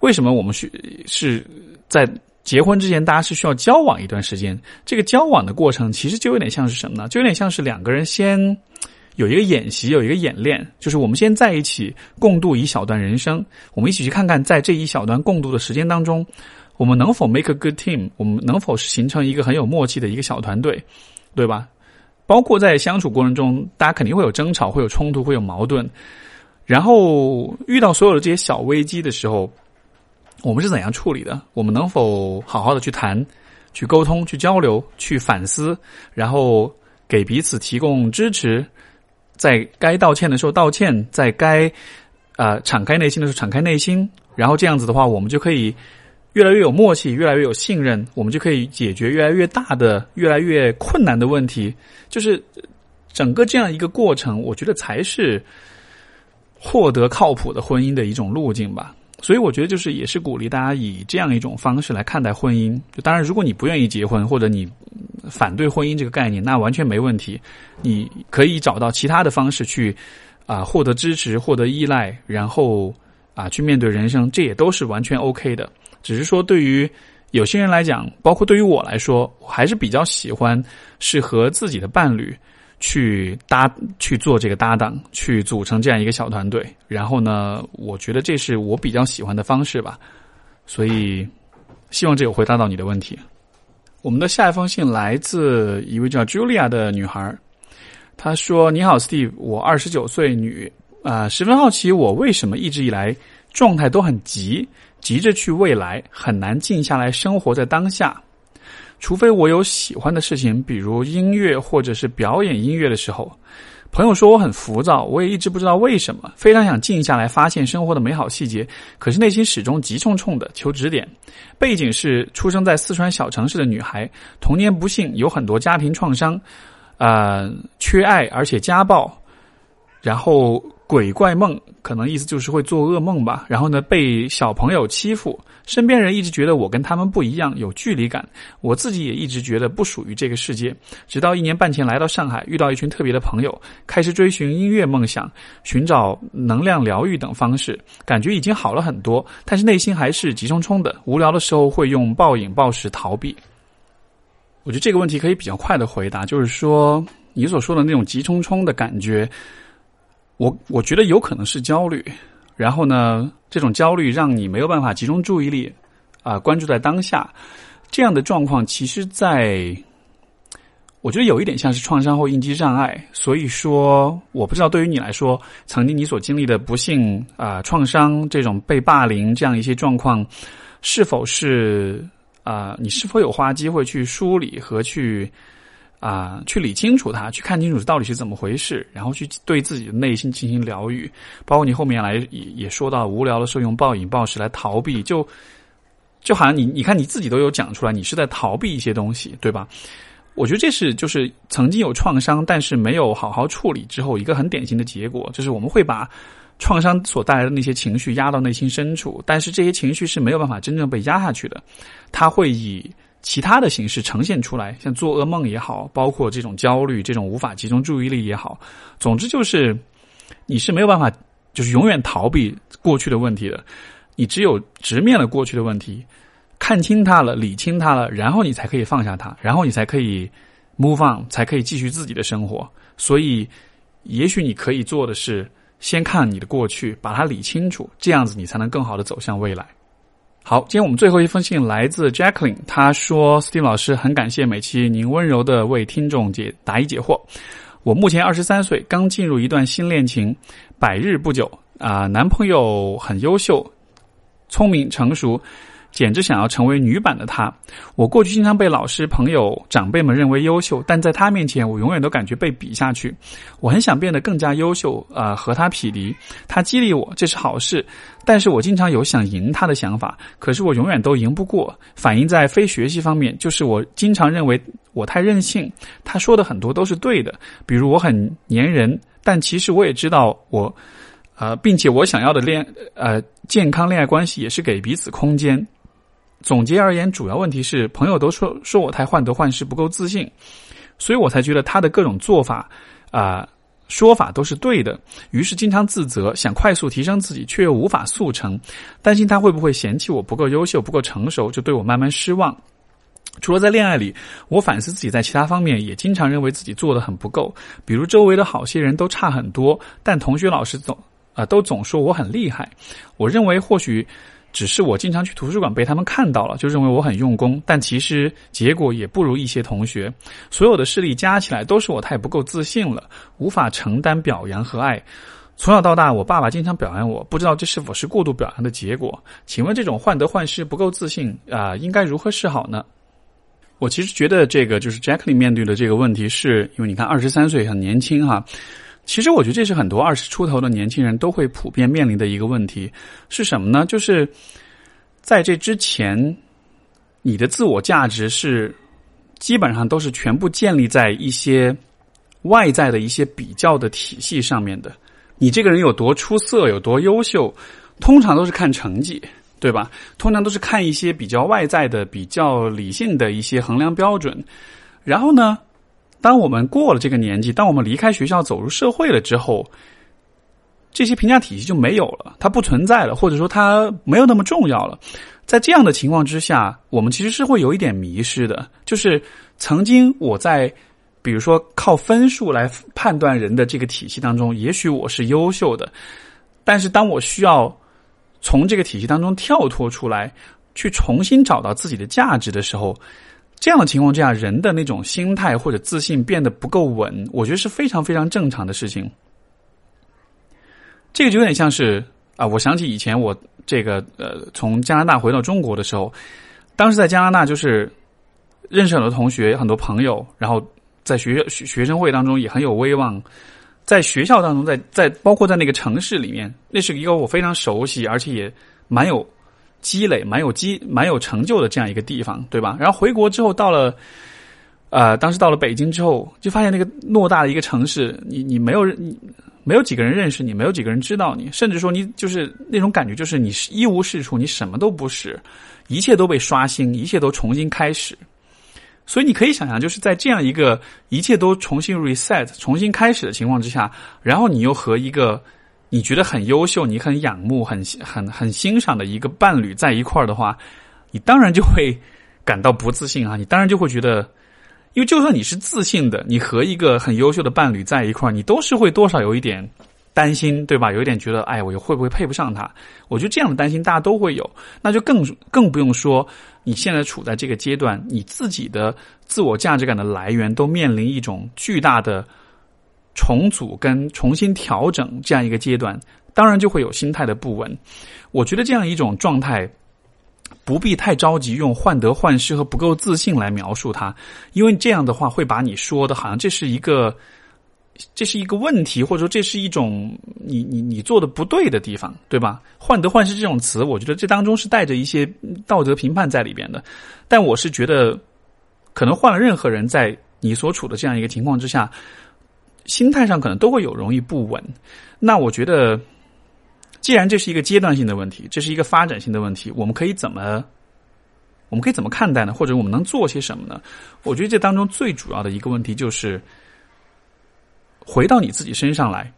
为什么我们需是在结婚之前，大家是需要交往一段时间？这个交往的过程其实就有点像是什么呢？就有点像是两个人先有一个演习，有一个演练，就是我们先在一起共度一小段人生，我们一起去看看，在这一小段共度的时间当中，我们能否 make a good team？我们能否形成一个很有默契的一个小团队，对吧？包括在相处过程中，大家肯定会有争吵，会有冲突，会有矛盾。然后遇到所有的这些小危机的时候，我们是怎样处理的？我们能否好好的去谈、去沟通、去交流、去反思，然后给彼此提供支持，在该道歉的时候道歉，在该啊敞开内心的时候敞开内心。然后这样子的话，我们就可以。越来越有默契，越来越有信任，我们就可以解决越来越大的、越来越困难的问题。就是整个这样一个过程，我觉得才是获得靠谱的婚姻的一种路径吧。所以，我觉得就是也是鼓励大家以这样一种方式来看待婚姻。就当然，如果你不愿意结婚，或者你反对婚姻这个概念，那完全没问题。你可以找到其他的方式去啊获得支持、获得依赖，然后啊去面对人生，这也都是完全 OK 的。只是说，对于有些人来讲，包括对于我来说，我还是比较喜欢是和自己的伴侣去搭去做这个搭档，去组成这样一个小团队。然后呢，我觉得这是我比较喜欢的方式吧。所以，希望这有回答到你的问题。我们的下一封信来自一位叫 Julia 的女孩，她说：“你好，Steve，我二十九岁女啊，十分好奇我为什么一直以来状态都很急。”急着去未来，很难静下来生活在当下。除非我有喜欢的事情，比如音乐或者是表演音乐的时候。朋友说我很浮躁，我也一直不知道为什么。非常想静下来，发现生活的美好细节，可是内心始终急冲冲的，求指点。背景是出生在四川小城市的女孩，童年不幸，有很多家庭创伤，呃，缺爱，而且家暴，然后。鬼怪梦可能意思就是会做噩梦吧，然后呢被小朋友欺负，身边人一直觉得我跟他们不一样，有距离感，我自己也一直觉得不属于这个世界。直到一年半前来到上海，遇到一群特别的朋友，开始追寻音乐梦想，寻找能量疗愈等方式，感觉已经好了很多，但是内心还是急冲冲的，无聊的时候会用暴饮暴食逃避。我觉得这个问题可以比较快的回答，就是说你所说的那种急冲冲的感觉。我我觉得有可能是焦虑，然后呢，这种焦虑让你没有办法集中注意力，啊，关注在当下，这样的状况，其实，在我觉得有一点像是创伤后应激障碍。所以说，我不知道对于你来说，曾经你所经历的不幸啊、创伤这种被霸凌这样一些状况，是否是啊，你是否有花机会去梳理和去。啊，去理清楚它，去看清楚到底是怎么回事，然后去对自己的内心进行疗愈。包括你后面来也也说到，无聊的时候用暴饮暴食来逃避，就就好像你你看你自己都有讲出来，你是在逃避一些东西，对吧？我觉得这是就是曾经有创伤，但是没有好好处理之后一个很典型的结果，就是我们会把创伤所带来的那些情绪压到内心深处，但是这些情绪是没有办法真正被压下去的，它会以。其他的形式呈现出来，像做噩梦也好，包括这种焦虑、这种无法集中注意力也好，总之就是你是没有办法，就是永远逃避过去的问题的。你只有直面了过去的问题，看清它了、理清它了，然后你才可以放下它，然后你才可以 move on，才可以继续自己的生活。所以，也许你可以做的是，先看你的过去，把它理清楚，这样子你才能更好的走向未来。好，今天我们最后一封信来自 Jacqueline，她说：“Steve 老师，很感谢每期您温柔的为听众解答疑解惑。我目前二十三岁，刚进入一段新恋情，百日不久啊，男朋友很优秀，聪明成熟。”简直想要成为女版的她。我过去经常被老师、朋友、长辈们认为优秀，但在她面前，我永远都感觉被比下去。我很想变得更加优秀，啊，和他匹敌。他激励我，这是好事。但是我经常有想赢他的想法，可是我永远都赢不过。反映在非学习方面，就是我经常认为我太任性。他说的很多都是对的，比如我很粘人，但其实我也知道我，呃，并且我想要的恋，呃，健康恋爱关系也是给彼此空间。总结而言，主要问题是朋友都说说我太患得患失，不够自信，所以我才觉得他的各种做法啊说法都是对的。于是经常自责，想快速提升自己，却又无法速成，担心他会不会嫌弃我不够优秀、不够成熟，就对我慢慢失望。除了在恋爱里，我反思自己在其他方面也经常认为自己做的很不够，比如周围的好些人都差很多，但同学老师总啊都总说我很厉害。我认为或许。只是我经常去图书馆被他们看到了，就认为我很用功，但其实结果也不如一些同学。所有的事例加起来都是我太不够自信了，无法承担表扬和爱。从小到大，我爸爸经常表扬我，不知道这是否是过度表扬的结果？请问这种患得患失、不够自信啊，应该如何是好呢？我其实觉得这个就是 Jackie 面对的这个问题，是因为你看二十三岁很年轻哈。其实我觉得这是很多二十出头的年轻人都会普遍面临的一个问题，是什么呢？就是在这之前，你的自我价值是基本上都是全部建立在一些外在的一些比较的体系上面的。你这个人有多出色，有多优秀，通常都是看成绩，对吧？通常都是看一些比较外在的、比较理性的一些衡量标准。然后呢？当我们过了这个年纪，当我们离开学校走入社会了之后，这些评价体系就没有了，它不存在了，或者说它没有那么重要了。在这样的情况之下，我们其实是会有一点迷失的。就是曾经我在，比如说靠分数来判断人的这个体系当中，也许我是优秀的，但是当我需要从这个体系当中跳脱出来，去重新找到自己的价值的时候。这样的情况之下，人的那种心态或者自信变得不够稳，我觉得是非常非常正常的事情。这个就有点像是啊，我想起以前我这个呃从加拿大回到中国的时候，当时在加拿大就是认识很多同学、很多朋友，然后在学学学生会当中也很有威望，在学校当中，在在包括在那个城市里面，那是一个我非常熟悉而且也蛮有。积累蛮有积蛮有成就的这样一个地方，对吧？然后回国之后，到了，呃，当时到了北京之后，就发现那个偌大的一个城市，你你没有人，没有几个人认识你，没有几个人知道你，甚至说你就是那种感觉，就是你是一无是处，你什么都不是，一切都被刷新，一切都重新开始。所以你可以想象，就是在这样一个一切都重新 reset、重新开始的情况之下，然后你又和一个。你觉得很优秀，你很仰慕、很很很欣赏的一个伴侣在一块儿的话，你当然就会感到不自信啊！你当然就会觉得，因为就算你是自信的，你和一个很优秀的伴侣在一块儿，你都是会多少有一点担心，对吧？有一点觉得，哎，我会不会配不上他？我觉得这样的担心大家都会有，那就更更不用说你现在处在这个阶段，你自己的自我价值感的来源都面临一种巨大的。重组跟重新调整这样一个阶段，当然就会有心态的不稳。我觉得这样一种状态，不必太着急用患得患失和不够自信来描述它，因为这样的话会把你说的好像这是一个，这是一个问题，或者说这是一种你你你做的不对的地方，对吧？患得患失这种词，我觉得这当中是带着一些道德评判在里边的。但我是觉得，可能换了任何人，在你所处的这样一个情况之下。心态上可能都会有容易不稳，那我觉得，既然这是一个阶段性的问题，这是一个发展性的问题，我们可以怎么，我们可以怎么看待呢？或者我们能做些什么呢？我觉得这当中最主要的一个问题就是，回到你自己身上来，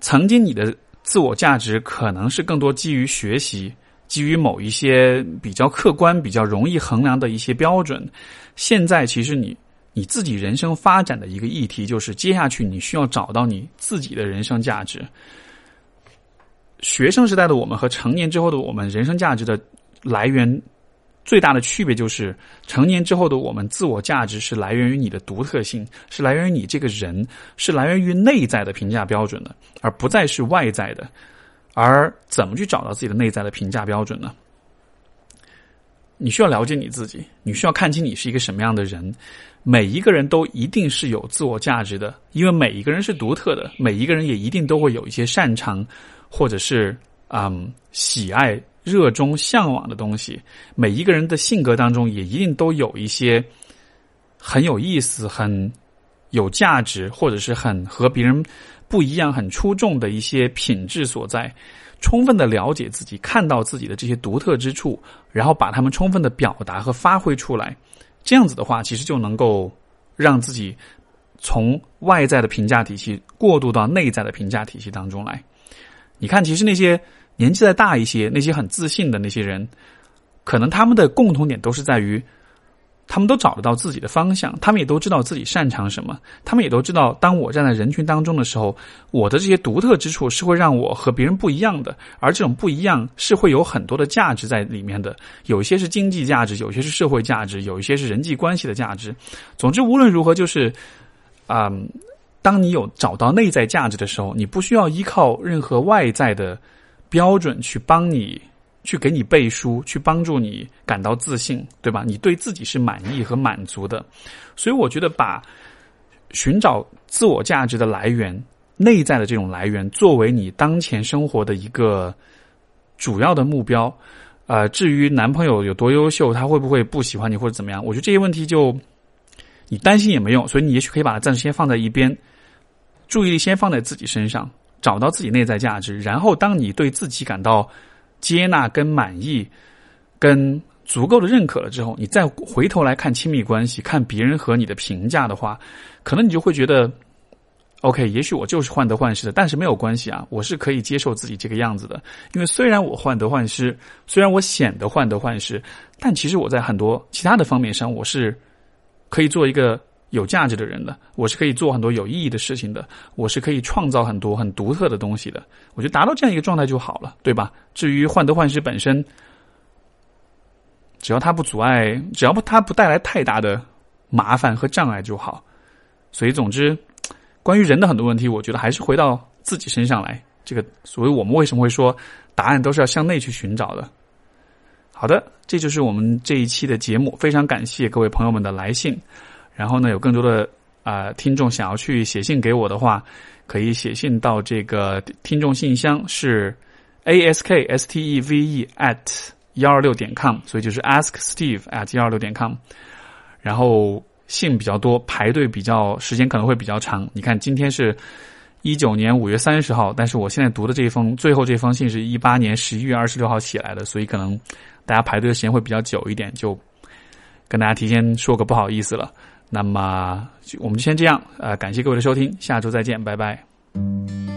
曾经你的自我价值可能是更多基于学习，基于某一些比较客观、比较容易衡量的一些标准，现在其实你。你自己人生发展的一个议题，就是接下去你需要找到你自己的人生价值。学生时代的我们和成年之后的我们，人生价值的来源最大的区别就是，成年之后的我们自我价值是来源于你的独特性，是来源于你这个人，是来源于内在的评价标准的，而不再是外在的。而怎么去找到自己的内在的评价标准呢？你需要了解你自己，你需要看清你是一个什么样的人。每一个人都一定是有自我价值的，因为每一个人是独特的，每一个人也一定都会有一些擅长，或者是嗯喜爱、热衷、向往的东西。每一个人的性格当中也一定都有一些很有意思、很有价值，或者是很和别人不一样、很出众的一些品质所在。充分的了解自己，看到自己的这些独特之处，然后把他们充分的表达和发挥出来。这样子的话，其实就能够让自己从外在的评价体系过渡到内在的评价体系当中来。你看，其实那些年纪再大一些、那些很自信的那些人，可能他们的共同点都是在于。他们都找得到自己的方向，他们也都知道自己擅长什么，他们也都知道，当我站在人群当中的时候，我的这些独特之处是会让我和别人不一样的，而这种不一样是会有很多的价值在里面的，有一些是经济价值，有些是社会价值，有一些是人际关系的价值。总之，无论如何，就是啊，当你有找到内在价值的时候，你不需要依靠任何外在的标准去帮你。去给你背书，去帮助你感到自信，对吧？你对自己是满意和满足的，所以我觉得把寻找自我价值的来源、内在的这种来源作为你当前生活的一个主要的目标。呃，至于男朋友有多优秀，他会不会不喜欢你或者怎么样？我觉得这些问题就你担心也没用，所以你也许可以把它暂时先放在一边，注意力先放在自己身上，找到自己内在价值，然后当你对自己感到。接纳跟满意，跟足够的认可了之后，你再回头来看亲密关系，看别人和你的评价的话，可能你就会觉得，OK，也许我就是患得患失的，但是没有关系啊，我是可以接受自己这个样子的。因为虽然我患得患失，虽然我显得患得患失，但其实我在很多其他的方面上，我是可以做一个。有价值的人的，我是可以做很多有意义的事情的，我是可以创造很多很独特的东西的。我觉得达到这样一个状态就好了，对吧？至于患得患失本身，只要它不阻碍，只要不它不带来太大的麻烦和障碍就好。所以，总之，关于人的很多问题，我觉得还是回到自己身上来。这个，所以我们为什么会说答案都是要向内去寻找的？好的，这就是我们这一期的节目。非常感谢各位朋友们的来信。然后呢，有更多的啊听众想要去写信给我的话，可以写信到这个听众信箱是 a s k s t e v e at 幺二六点 com，所以就是 ask steve at 幺二六点 com。然后信比较多，排队比较时间可能会比较长。你看今天是一九年五月三十号，但是我现在读的这封最后这封信是一八年十一月二十六号写来的，所以可能大家排队的时间会比较久一点，就跟大家提前说个不好意思了。那么，我们就先这样。呃，感谢各位的收听，下周再见，拜拜。